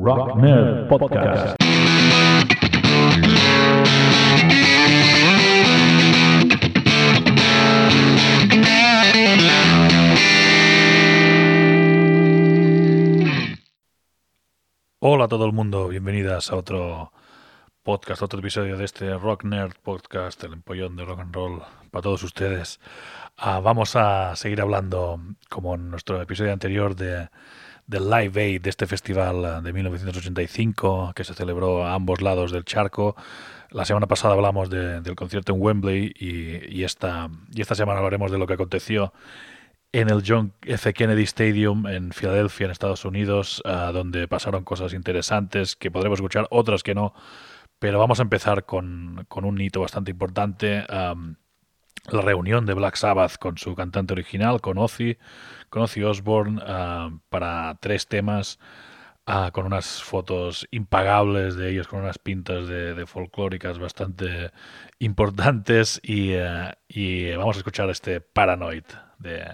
Rock Nerd Podcast. Hola a todo el mundo, bienvenidas a otro podcast, otro episodio de este Rock Nerd Podcast, el empollón de rock and roll para todos ustedes. Ah, vamos a seguir hablando, como en nuestro episodio anterior, de, del Live Aid, de este festival ah, de 1985 que se celebró a ambos lados del charco. La semana pasada hablamos de- del concierto en Wembley y, esta, y esta semana hablaremos de lo que aconteció en el John F. Kennedy Stadium en Filadelfia, en Estados Unidos, ah, donde pasaron cosas interesantes que podremos escuchar, otras que no. Pero vamos a empezar con, con un hito bastante importante. la reunión de Black Sabbath con su cantante original, con Ozzy, con Ozzy Osbourne, ah, para tres temas, ah, con unas fotos impagables de ellos, con unas pintas de, folclóricas bastante importantes. Y, eh, y vamos a escuchar este Paranoid de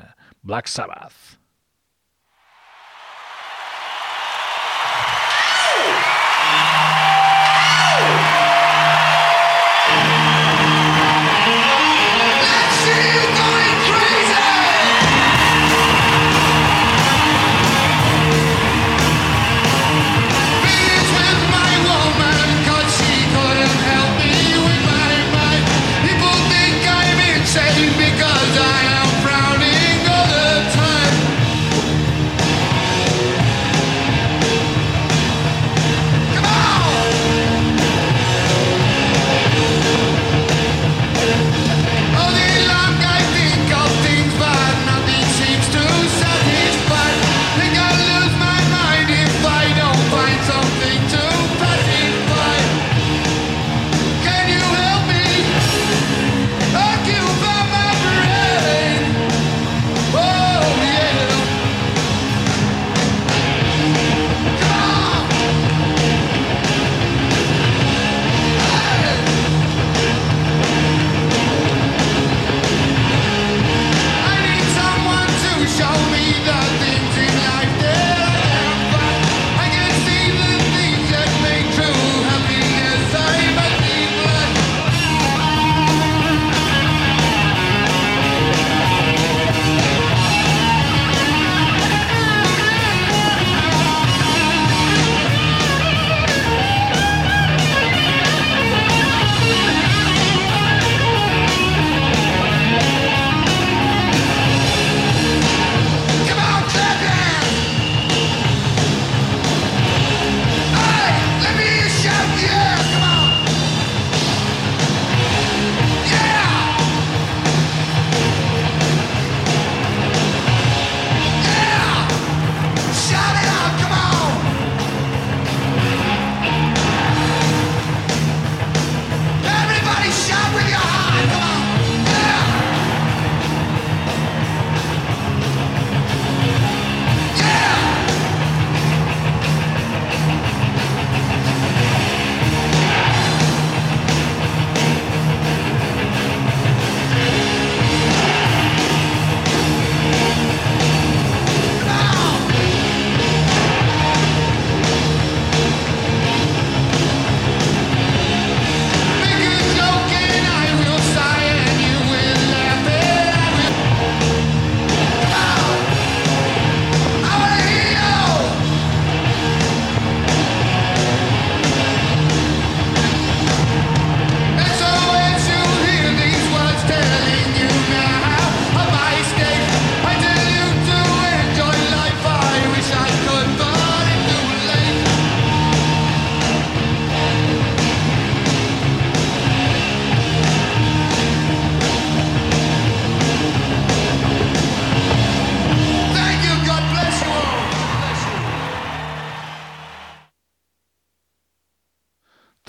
Black Sabbath.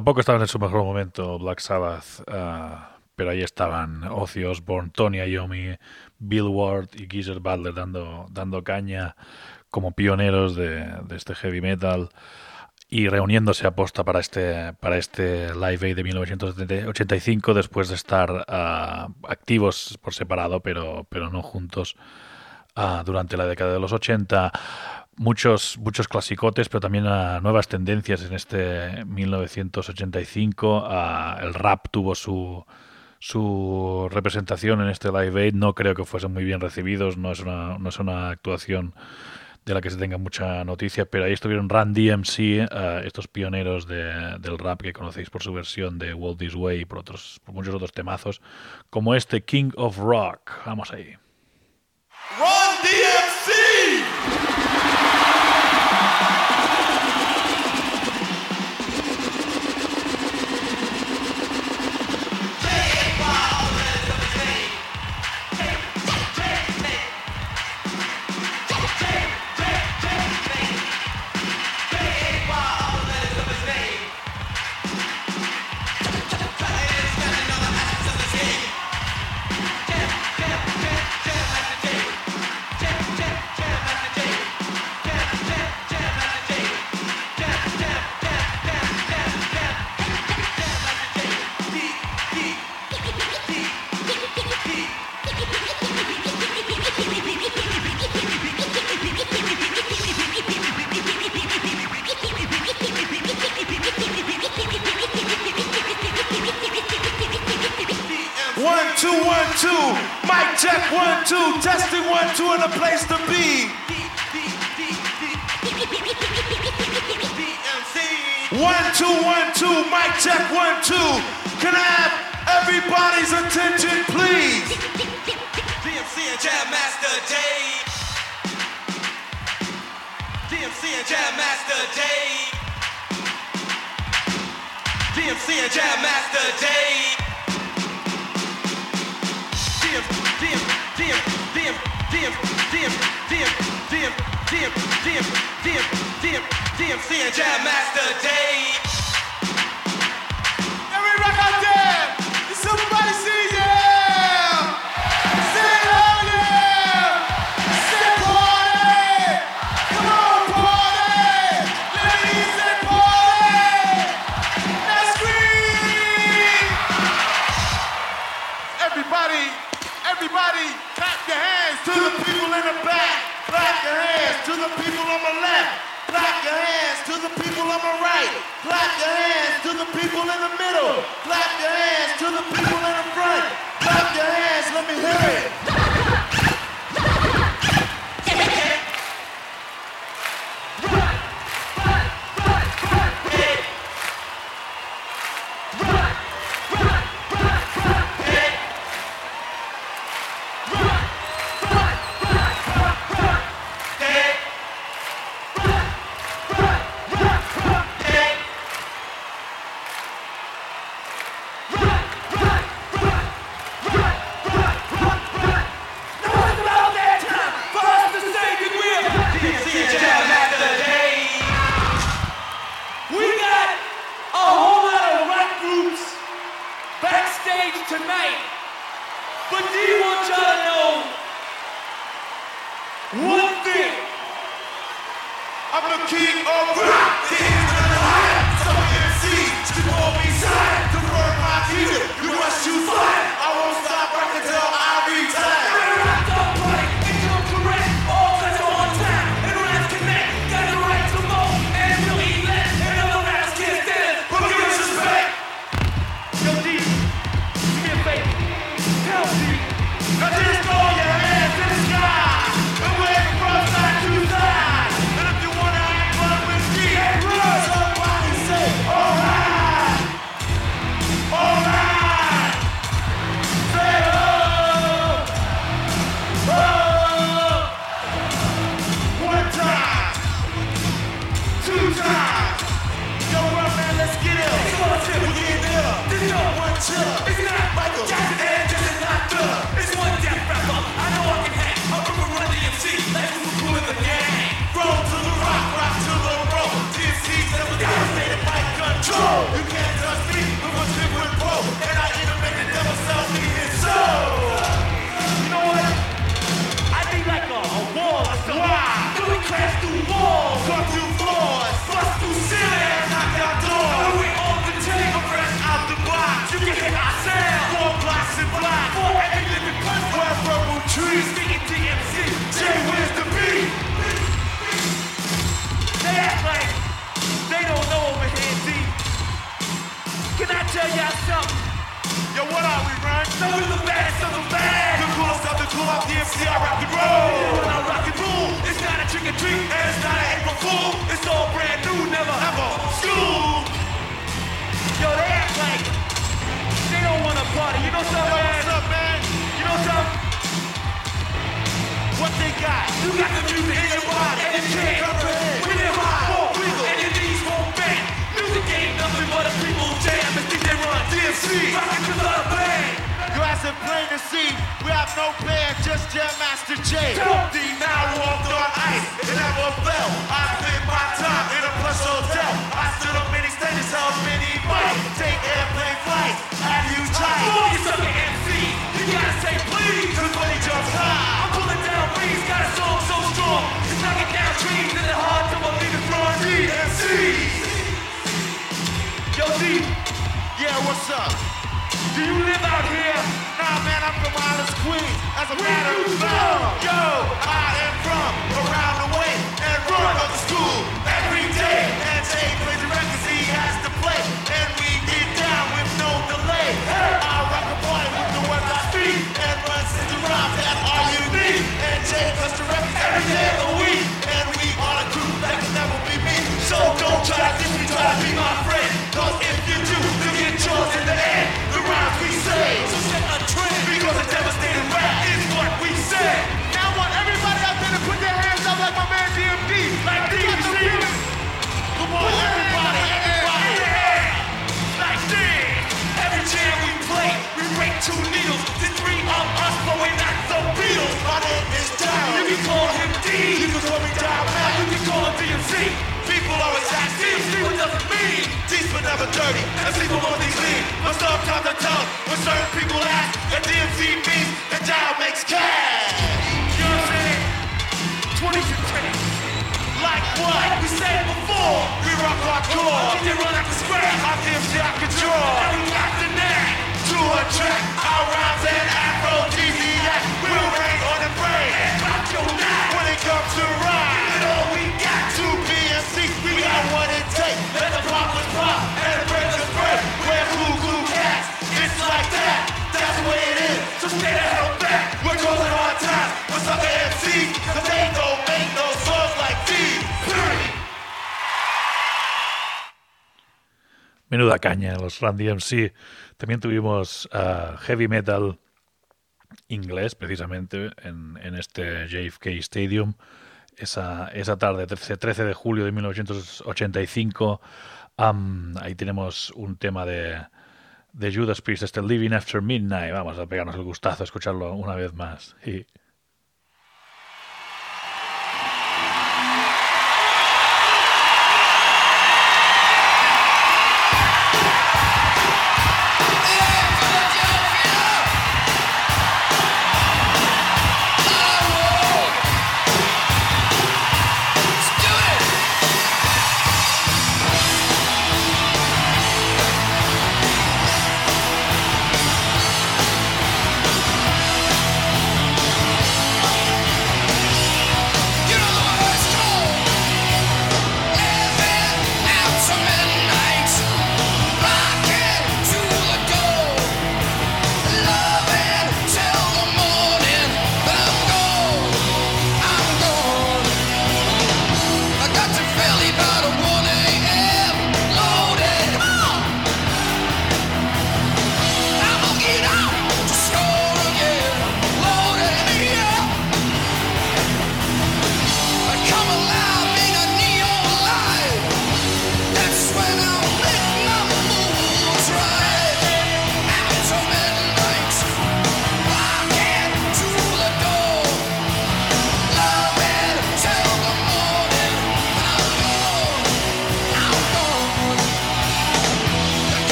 Tampoco estaban en su mejor momento Black Sabbath, ah, pero ahí estaban Ozzy Osbourne, Tony Iommi, Bill Ward y Geezer Butler dando, dando caña como pioneros de, este heavy metal y reuniéndose a posta para este, para este Live Aid de 1985 después de estar ah, activos por separado pero, pero no juntos ah, durante la década de los 80 muchos, muchos clasicotes, pero también a nuevas tendencias en este 1985. el rap tuvo su, su representación en este Live Aid. No creo que fuesen muy bien recibidos, no es una, no es una actuación de la que se tenga mucha noticia, pero ahí estuvieron Run DMC, eh, estos pioneros del rap que conocéis por su versión de World This Way y por, otros, por muchos otros temazos, como este King of Rock. Vamos ahí. Run DMC! one, two. Mic check, one, two. Testing, one, two, and a place to be. One, two, one, two. Mic check, one, two. Can I have everybody's attention, please? DMC and Jam Master J. DMC and Jam Master J. DMC and Jam Master J. DMC and Jam Master Dave. Every record day. people on my right. Clap your hands to the people in the middle. Clap your hands to the people. Not an April Fool. It's all brand new, never ever school. Yo, they act like they don't want to party. You know something, man? What's up, man? You know something? What they got? You got the music in your body, and you can't comprehend. In plain to see, we have no band, just Jam Master J. Don't now walked on ice, it never fell. I spent my time in a plush hotel. I stood on many stages, held many fights. Take airplane flights, do you try? You suck at MC, you gotta say please, cause when he jumps high, I'm pulling down beats, got a soul so strong. It's knocking down trees, and it's hard to believe it's Ron DMC. Yo, D, Yeah, what's up? Do you live out here? Nah, man, I'm from Islands, Queens. As a matter of fact, yo, I am from around the way and run go to school every day. And take plays the records he has to play, and we get down with no delay. I rock a party with the words I speak and run since rhymes that you need. And Jay cuts the records every day of the week, and we are a group that can never be me. So don't try to diss me, try to be caña, los Run DMC. También tuvimos ah, heavy metal inglés, precisamente, en, este JFK Stadium. Esa, esa tarde, 13, 13 de julio de 1985. Am, ahí tenemos un tema de, de Judas Priest, este Living After Midnight. Vamos a pegarnos el gustazo a escucharlo una vez más.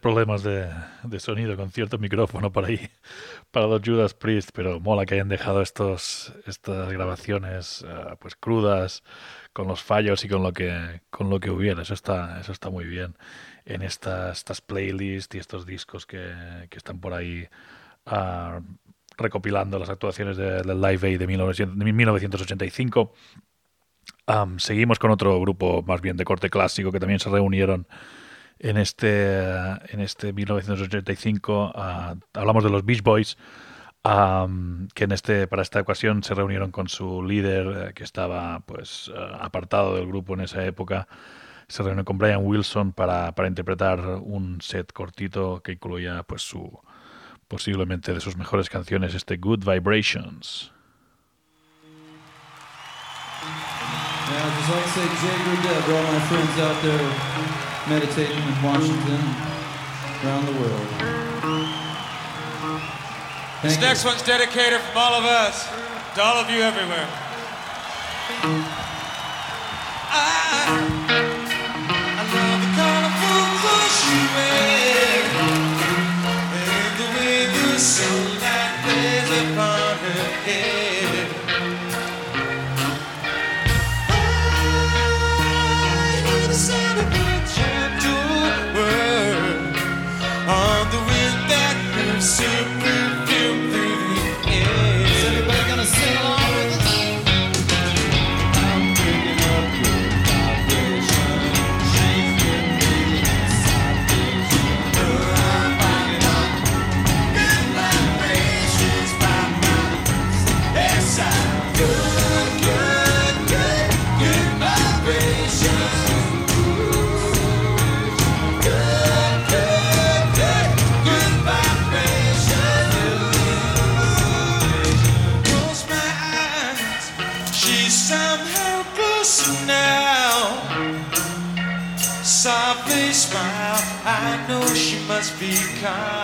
Problemas de, de, sonido con cierto micrófono por ahí para los Judas Priest, pero mola que hayan dejado estos, estas grabaciones uh, pues crudas con los fallos y con lo que con lo que hubiera. Eso está eso está muy bien en estas estas playlists y estos discos que, que están por ahí uh, recopilando las actuaciones del de Live Aid de, 1900, de 1985. Um, seguimos con otro grupo más bien de corte clásico que también se reunieron en este, en este 1985. Uh, hablamos de los Beach Boys, que en este, para esta ocasión se reunieron con su líder, eh, que estaba pues uh, apartado del grupo en esa época. Se reunió con Brian Wilson para, para interpretar un set cortito que incluía pues su posiblemente de sus mejores canciones, este Good Vibrations. Yeah, just like to say Jay there meditating in Washington, around the world. Thank this you. next one's dedicated from all of us to all of you everywhere. I, I love the colorful clothes you wear and the way the sunlight plays upon her hair. Be kind.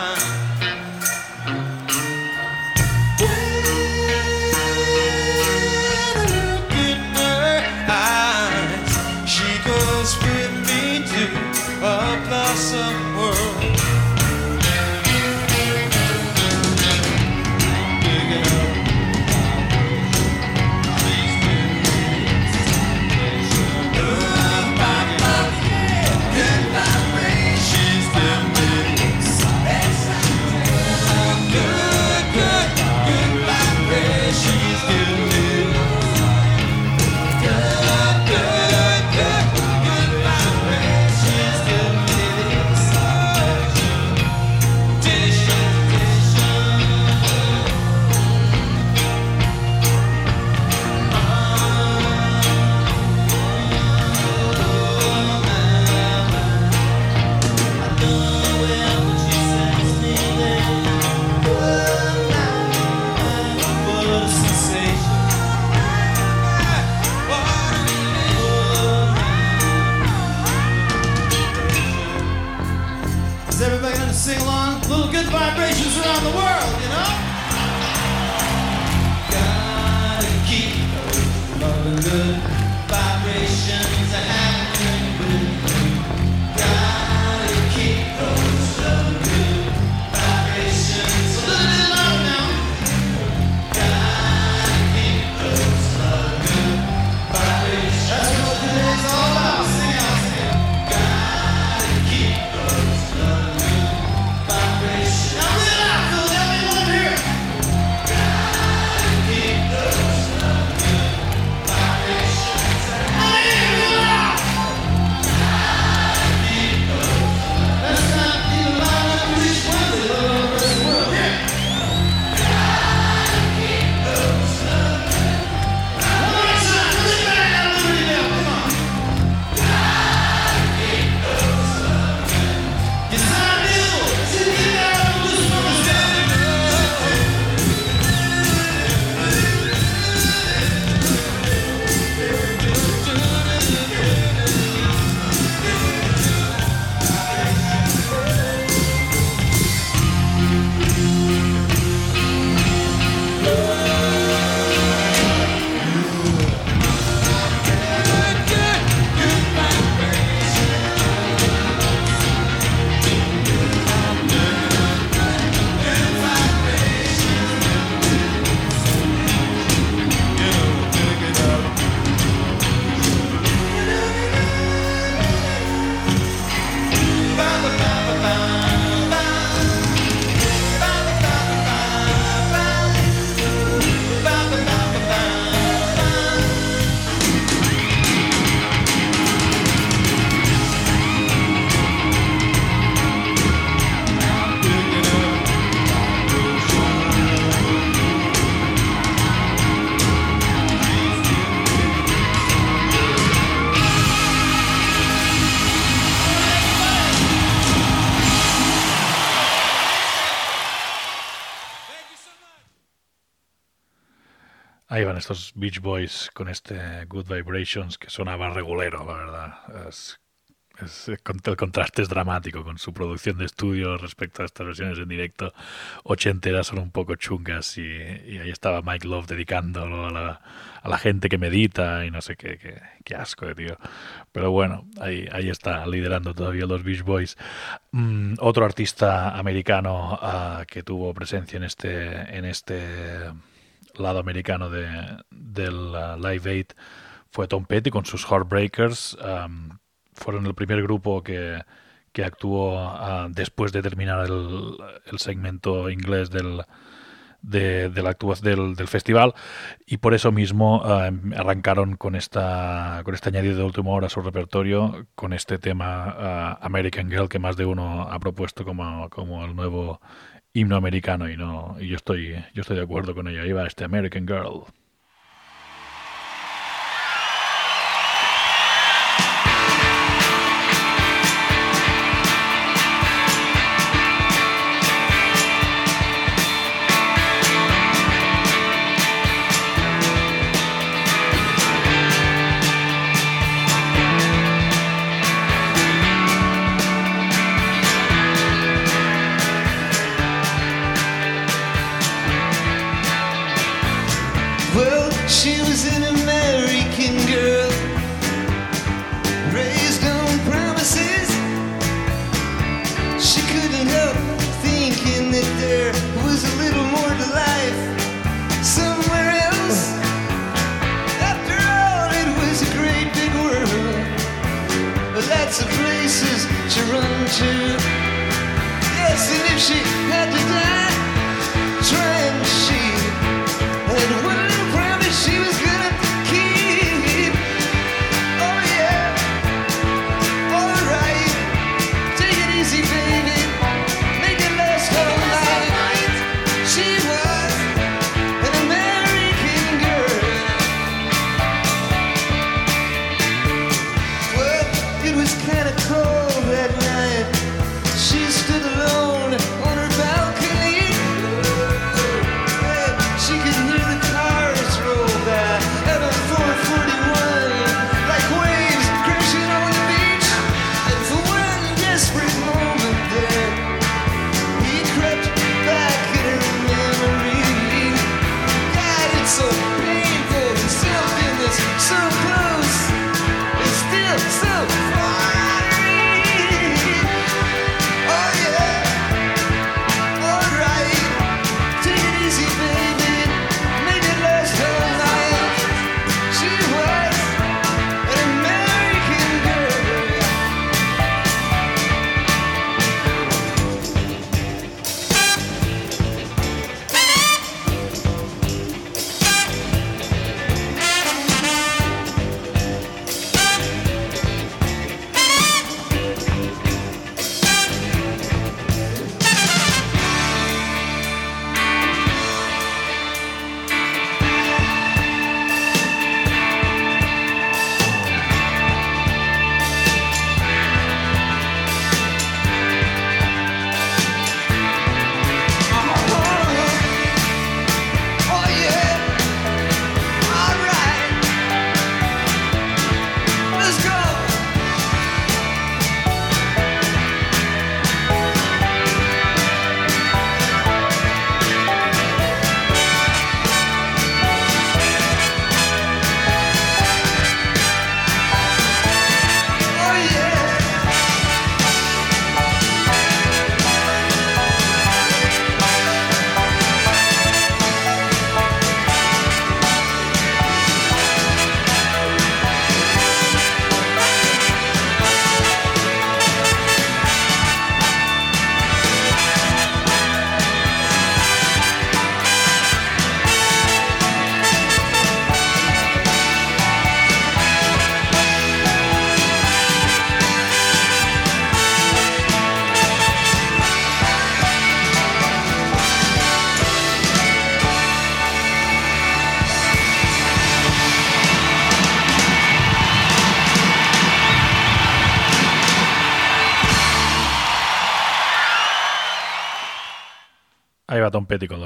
Estos Beach Boys con este Good Vibrations que sonaba regulero, la verdad. Es, es- el cont- el contraste es dramático con su producción de estudio respecto a estas versiones en directo ochenteras son un poco chungas y, y ahí estaba Mike Love dedicándolo a la, a la gente que medita y no sé qué, qué, qué asco tío. Pero bueno, ahí, ahí está, liderando todavía los Beach Boys. Mm, otro artista americano ah, que tuvo presencia en este, en este lado americano de, del ah, Live Aid fue Tom Petty con sus Heartbreakers. am, fueron el primer grupo que, que actuó ah, después de terminar el, el segmento inglés del, de, del, del festival y por eso mismo em, arrancaron con esta con este añadido de última hora a su repertorio con este tema ah, American Girl que más de uno ha propuesto como, como el nuevo himno americano y no y yo estoy yo estoy de acuerdo con ello ahí va este American Girl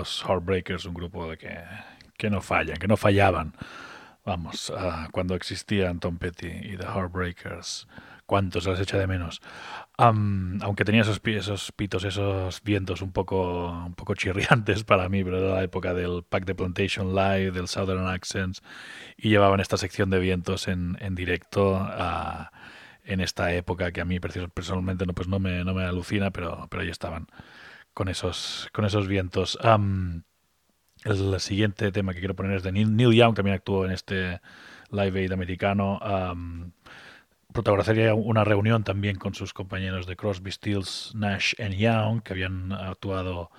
los Heartbreakers, un grupo de que, que no fallan, que no fallaban. Vamos, ah, cuando existían Tom Petty y The Heartbreakers, cuántos las echa de menos. Am, aunque tenía esos, esos pitos, esos vientos un poco, un poco chirriantes para mí, pero era la época del Pack de Plantation Live, del Southern Accents, y llevaban esta sección de vientos en, en directo ah, en esta época que a mí perso- personalmente no, pues no, me, no me alucina, pero, pero ahí estaban con esos, con esos vientos. El siguiente tema que quiero poner es de Neil, Neil Young, también actuó en este Live Aid americano. am, protagonizaría una reunión también con sus compañeros de Crosby, Stills, Nash and Young, que habían actuado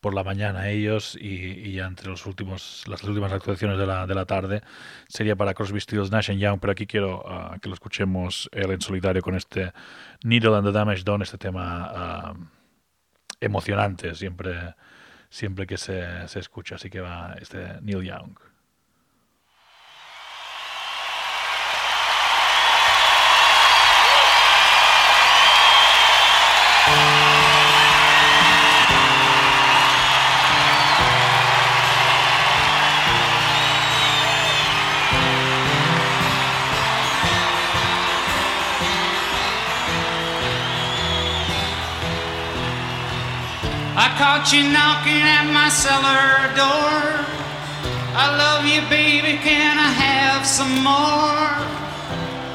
por la mañana ellos y, ya entre los últimos, las últimas actuaciones de la, de la tarde sería para Crosby, Stills, Nash and Young, pero aquí quiero ah, que lo escuchemos él en solitario con este Needle and the Damage Done, este tema ah, emocionante siempre, siempre que se, se escucha, así que va este Neil Young. Caught you knocking at my cellar door. I love you, baby. Can I have some more?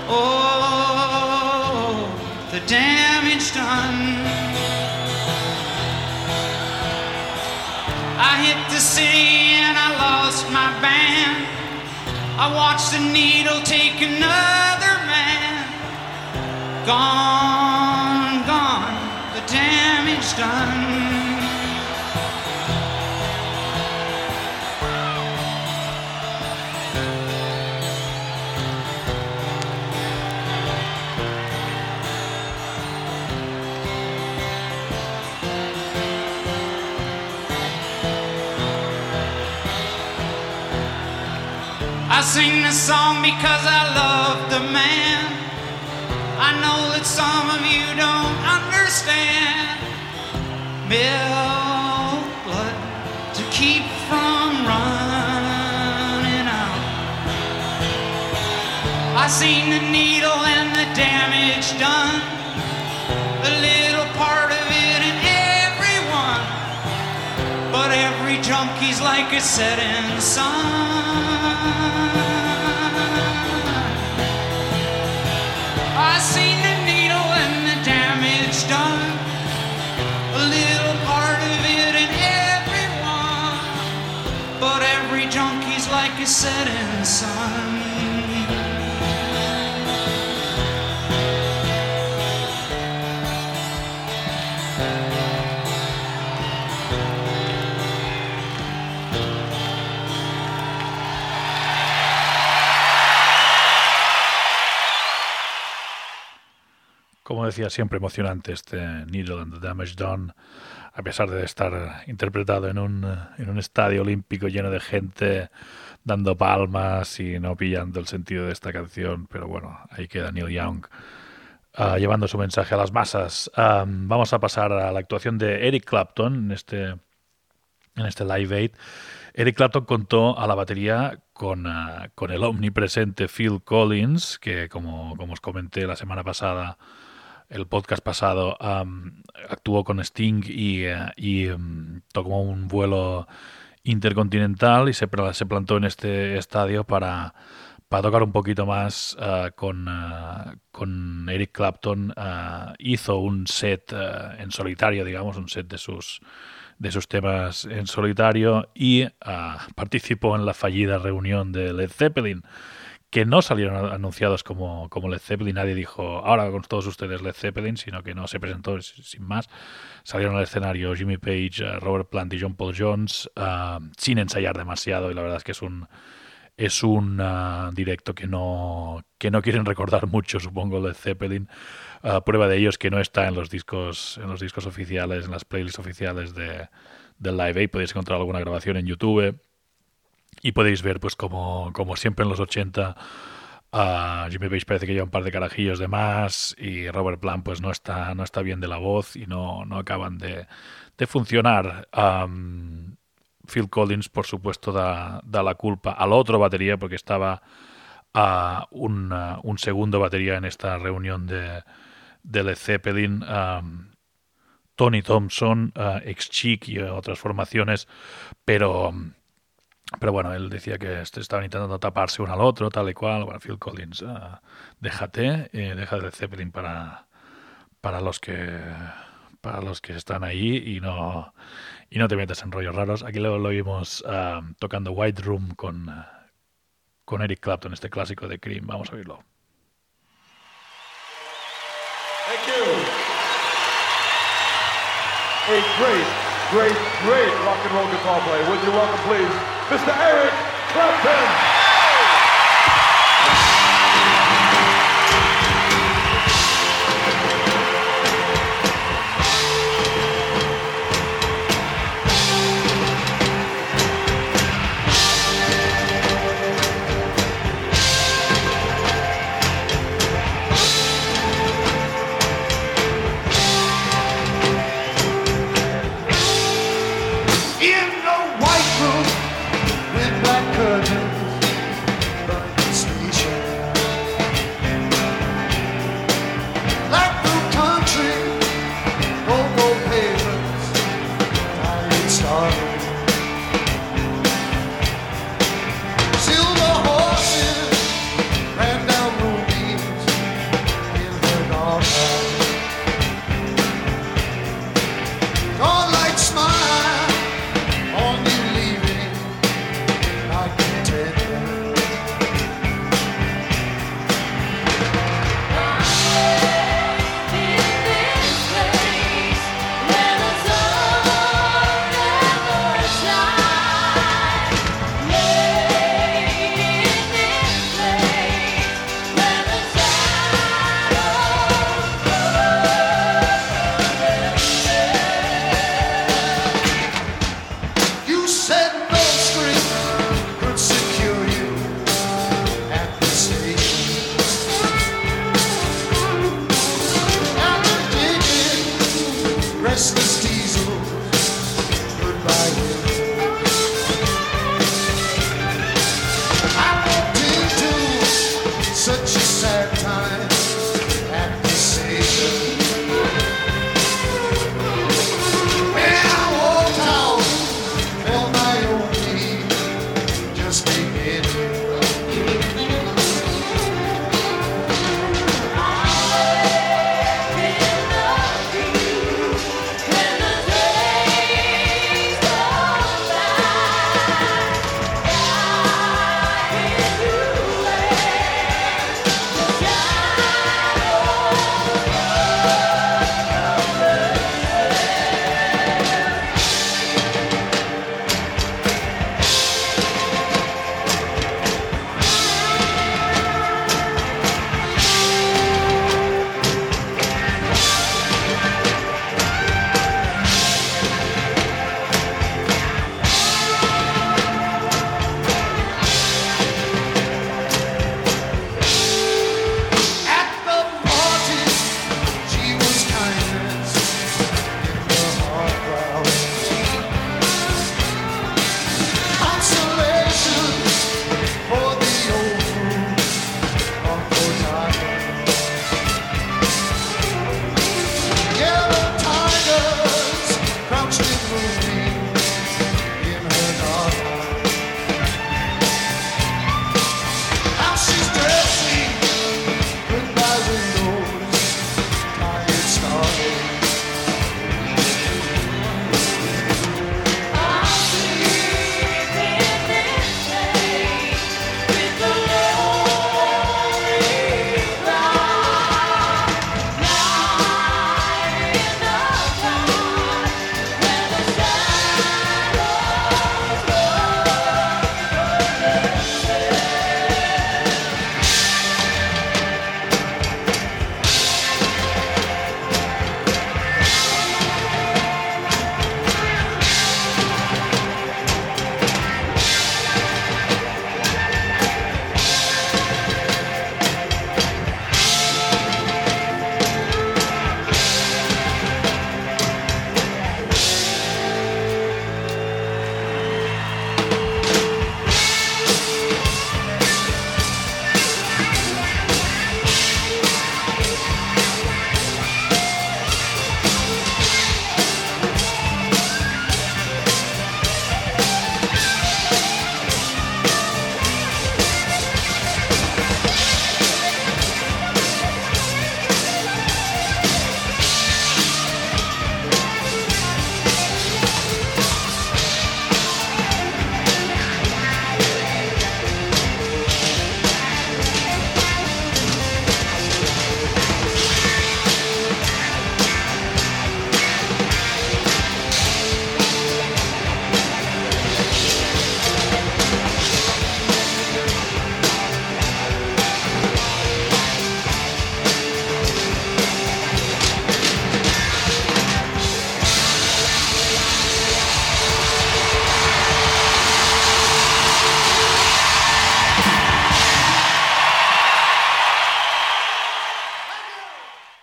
Oh, the damage done. I hit the city and I lost my band. I watched the needle take another man. Gone, gone, the damage done. Sing this song because I love the man. I know that some of you don't understand. Milk blood to keep from running out. I seen the needle and the damage done. A little part of it in everyone. But every junkie's like a setting sun. Setting sun. Como decía, siempre emocionante este Needle and the Damage Done, a pesar de estar interpretado en un, en un estadio olímpico lleno de gente dando palmas y no pillando el sentido de esta canción, pero bueno, ahí queda Neil Young ah, llevando su mensaje a las masas. Vamos a pasar a la actuación de Eric Clapton en este, en este Live Aid. Eric Clapton contó a la batería con, ah, con el omnipresente Phil Collins, que como, como os comenté la semana pasada, el podcast pasado, am, actuó con Sting y, em, tomó un vuelo intercontinental y se, se plantó en este estadio para, para tocar un poquito más ah, con, ah, con Eric Clapton. ah, hizo un set en solitario, digamos, un set de sus, de sus temas en solitario y participó en la fallida reunión de Led Zeppelin que no salieron anunciados como, como Led Zeppelin. Nadie dijo, ahora con todos ustedes Led Zeppelin, sino que no se presentó sin más. Salieron al escenario Jimmy Page, eh, Robert Plant y John Paul Jones ah, sin ensayar demasiado y la verdad es que es un es un ah, directo que no que no quieren recordar mucho, supongo, Led Zeppelin. Ah, prueba de ello es que no está en los discos en los discos oficiales, en las playlists oficiales de, del Live Aid. Podéis encontrar alguna grabación en YouTube. Y podéis ver, pues como, como siempre en los 80, a Jimmy Page parece que lleva un par de carajillos de más y Robert Plant pues no está, no está bien de la voz y no, no acaban de, de funcionar. Phil Collins, por supuesto, da, da la culpa al otro batería porque estaba a un, un segundo batería en esta reunión de, de Led Zeppelin, Tony Thompson, uh, ex Chic y otras formaciones, pero, pero bueno, él decía que est- estaban intentando taparse uno al otro, tal y cual. Bueno, Phil Collins, uh, déjate, eh, deja Led Zeppelin para, para los que para los que están ahí y no y no te metas en rollos raros. Aquí lo, lo vimos ah, tocando White Room con, con Eric Clapton, este clásico de Cream. Vamos a oírlo. Thank you. Great, great, great rock and roll guitar player. Would you welcome, please, Mr. Eric Clapton?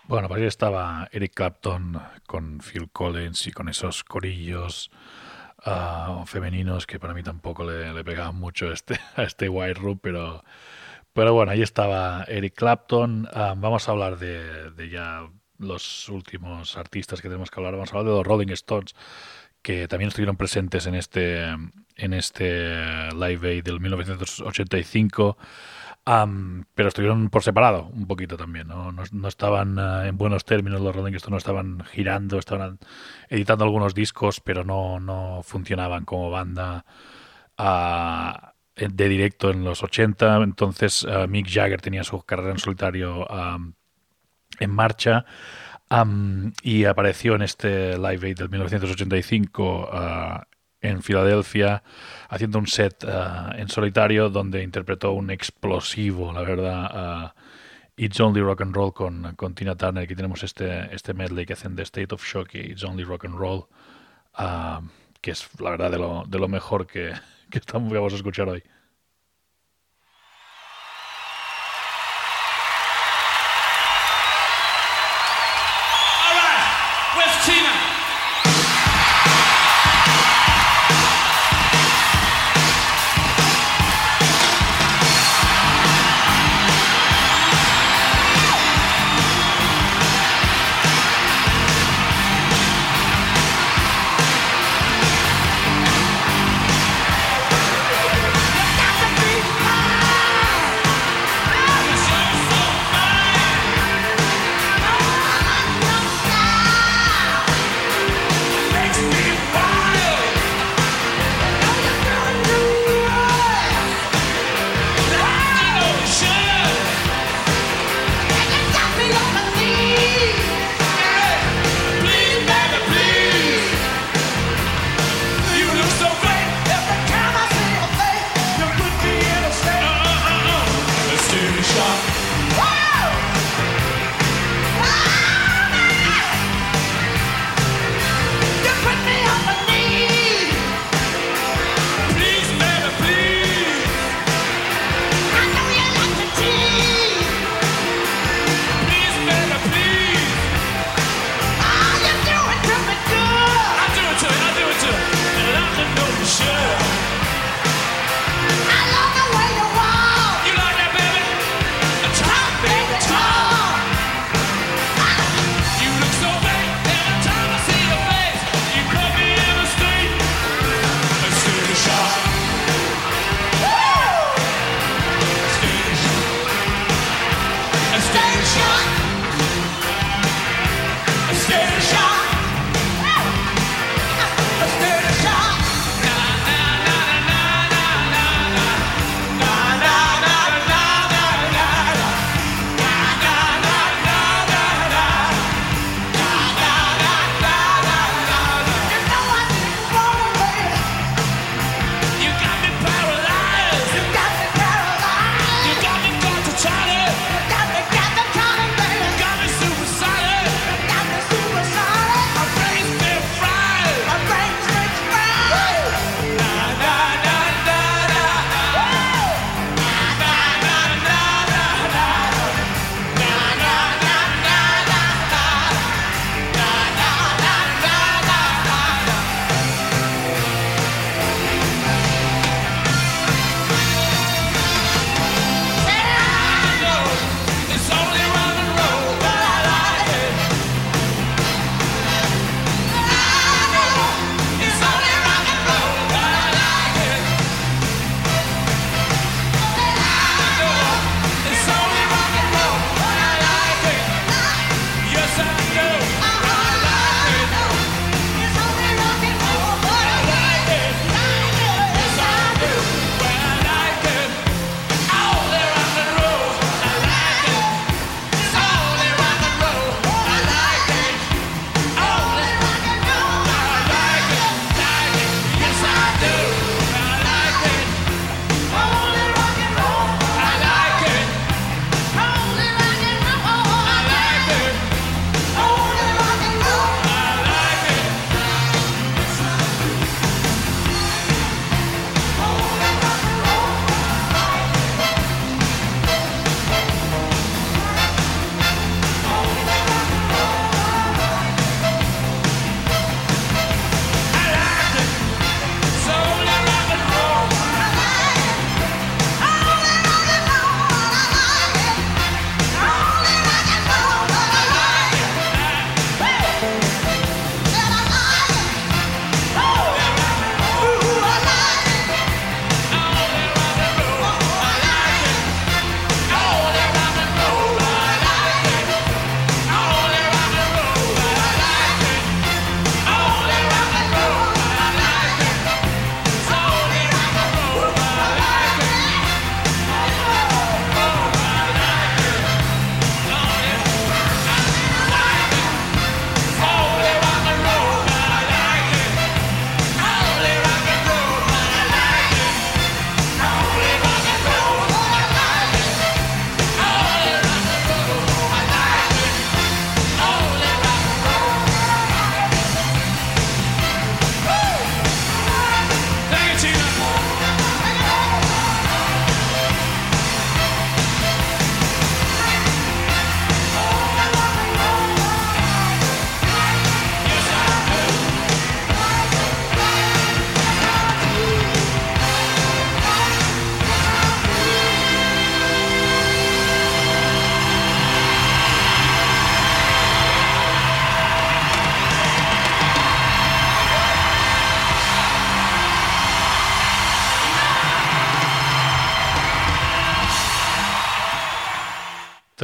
Bueno, pues ahí estaba Eric Clapton con Phil Collins y con esos corillos ah, femeninos que para mí tampoco le, le pegaban mucho este, a este White Room, pero, pero bueno, ahí estaba Eric Clapton. Ah, vamos a hablar de, de ya los últimos artistas que tenemos que hablar. Vamos a hablar de los Rolling Stones, que también estuvieron presentes en este, en este Live Aid del 1985. Am, pero estuvieron por separado un poquito también, no, no, estaban eh, en buenos términos los Rolling Stones, no estaban girando, estaban editando algunos discos, pero no, no funcionaban como banda ah, de directo en los 80. Entonces ah, Mick Jagger tenía su carrera en solitario en marcha y apareció en este Live Aid del 1985 ah, en Filadelfia haciendo un set ah, en solitario donde interpretó un explosivo, la verdad, ah, It's Only Rock and Roll con, con Tina Turner. Aquí tenemos este, este medley que hacen de State of Shock y It's Only Rock and Roll, ah, que es la verdad de lo, de lo mejor que, que estamos, vamos a escuchar hoy.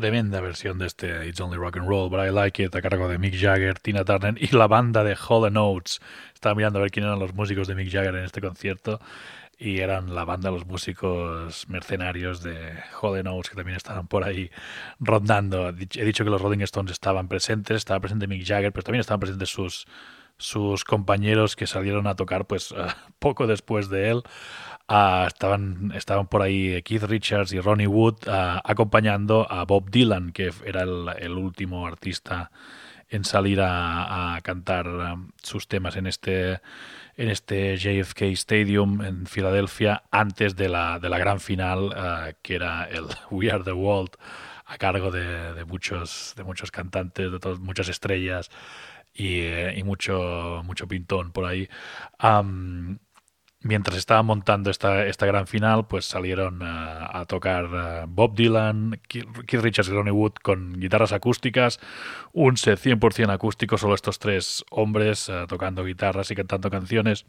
Tremenda versión de este It's Only Rock and Roll, but I Like It, a cargo de Mick Jagger, Tina Turner y la banda de Hall Notes. Estaba mirando a ver quién eran los músicos de Mick Jagger en este concierto y eran la banda, los músicos mercenarios de Hall Notes que también estaban por ahí rondando. He dicho que los Rolling Stones estaban presentes, estaba presente Mick Jagger, pero también estaban presentes sus, sus compañeros que salieron a tocar pues poco después de él. Uh, estaban, estaban por ahí Keith Richards y Ronnie Wood uh, acompañando a Bob Dylan, que era el, último artista en salir a, cantar sus temas en este, en este JFK Stadium en Filadelfia antes de la, de la gran final, que era el We Are the World, a cargo de, de muchos, de muchos cantantes, de muchas estrellas y, eh, y mucho, mucho pintón por ahí. Mientras estaba montando esta, esta gran final, pues salieron uh, a tocar uh, Bob Dylan, Keith Richards y Ronnie Wood con guitarras acústicas, un set 100% acústico, solo estos tres hombres tocando guitarras y cantando canciones.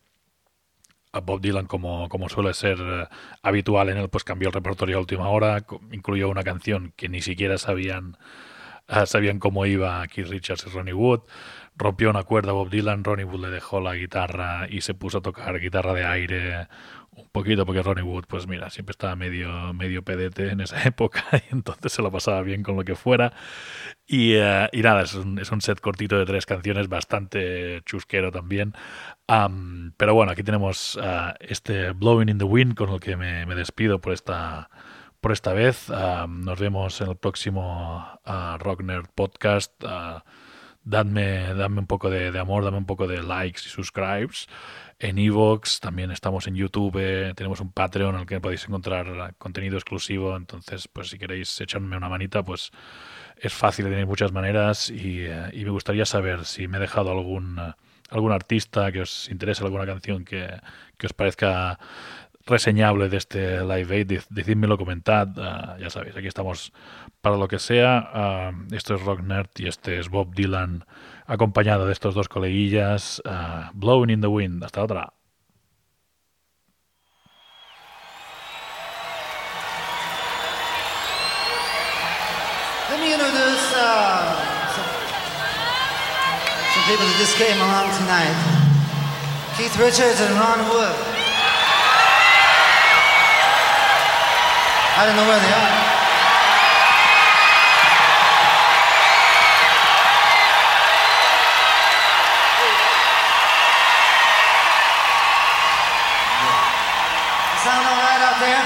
Bob Dylan, como, como suele ser habitual en él, pues cambió el repertorio a última hora, incluyó una canción que ni siquiera sabían, sabían cómo iba Keith Richards y Ronnie Wood rompió una cuerda Bob Dylan, Ronnie Wood le dejó la guitarra y se puso a tocar guitarra de aire un poquito porque Ronnie Wood, pues mira, siempre estaba medio, medio pedete en esa época y entonces se lo pasaba bien con lo que fuera. Y, uh, y nada, es un, es un, set cortito de tres canciones, bastante chusquero también. Um, pero bueno, aquí tenemos uh, este Blowing in the Wind con el que me, me despido por esta, por esta vez. Uh, nos vemos en el próximo Nerd Podcast dadme, dadme un poco de, amor, dame un poco de likes y subscribes. En Evox, también estamos en YouTube, tenemos un Patreon en el que podéis encontrar contenido exclusivo. Entonces, pues si queréis echarme una manita, pues es fácil, tenéis muchas maneras. Y, y, me gustaría saber si me he dejado algún, algún artista que os interese, alguna canción que, que os parezca reseñable de este Live Aid, decídmelo, comentad, uh, ya sabéis, aquí estamos para lo que sea. Uh, esto es Rock Nerd y este es Bob Dylan acompañado de estos dos coleguillas, uh, Blowing in the Wind. Hasta otra. Let me introduce some people that just came along tonight. Keith Richards and Ron Wood. I don't know where they are. Sound all right out there?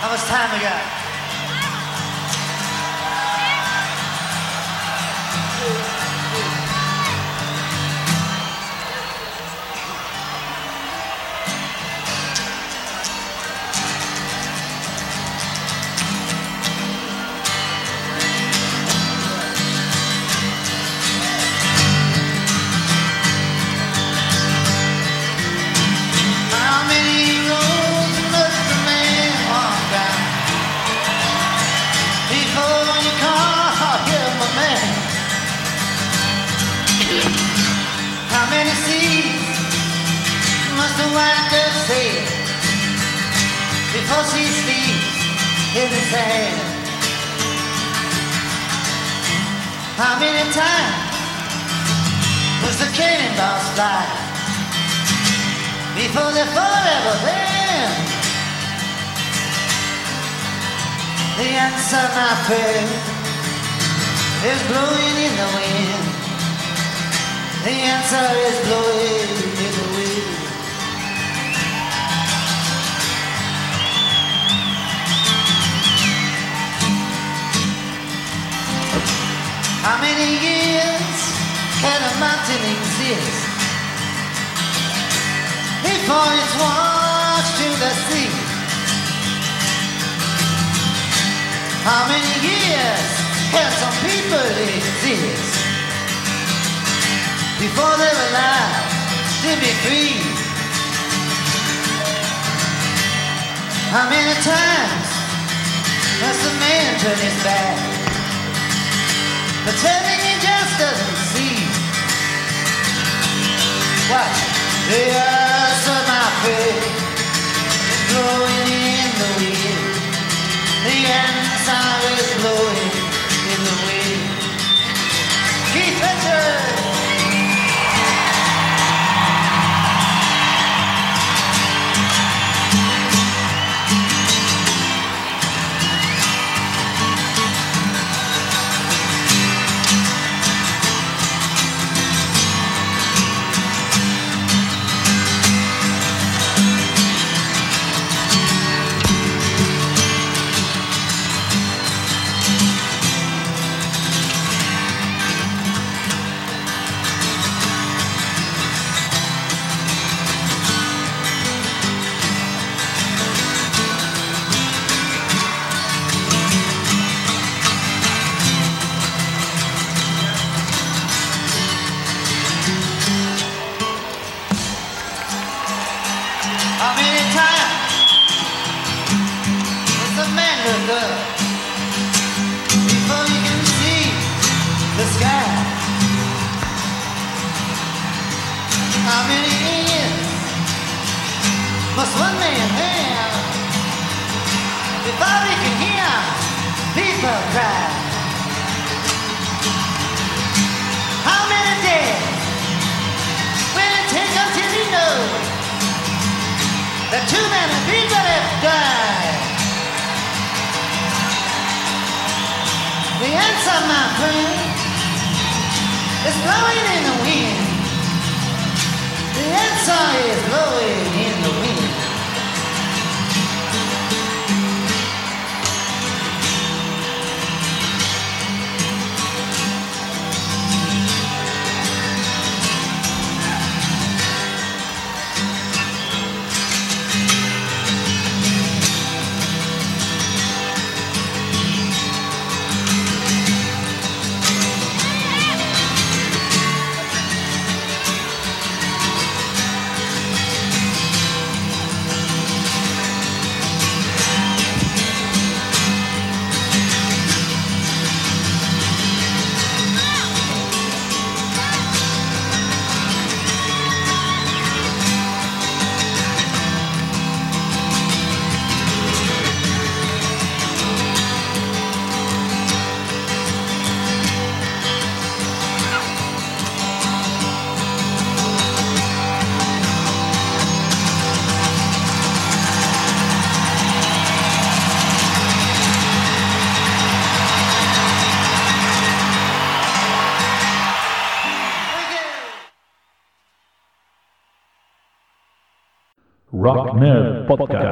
How much time we got? Before she sleeps in the sand. How many times was the cannonballs fly before they forever then? The answer, my friend, is blowing in the wind. The answer is blowing in the wind. How many years can a mountain exist before it's washed to the sea? How many years can some people exist before they were alive to be free. How many times has a man turned his back? Pretending he just doesn't see. Watch the earth of my face is blowing in the wind. The answer is blowing. Podcast.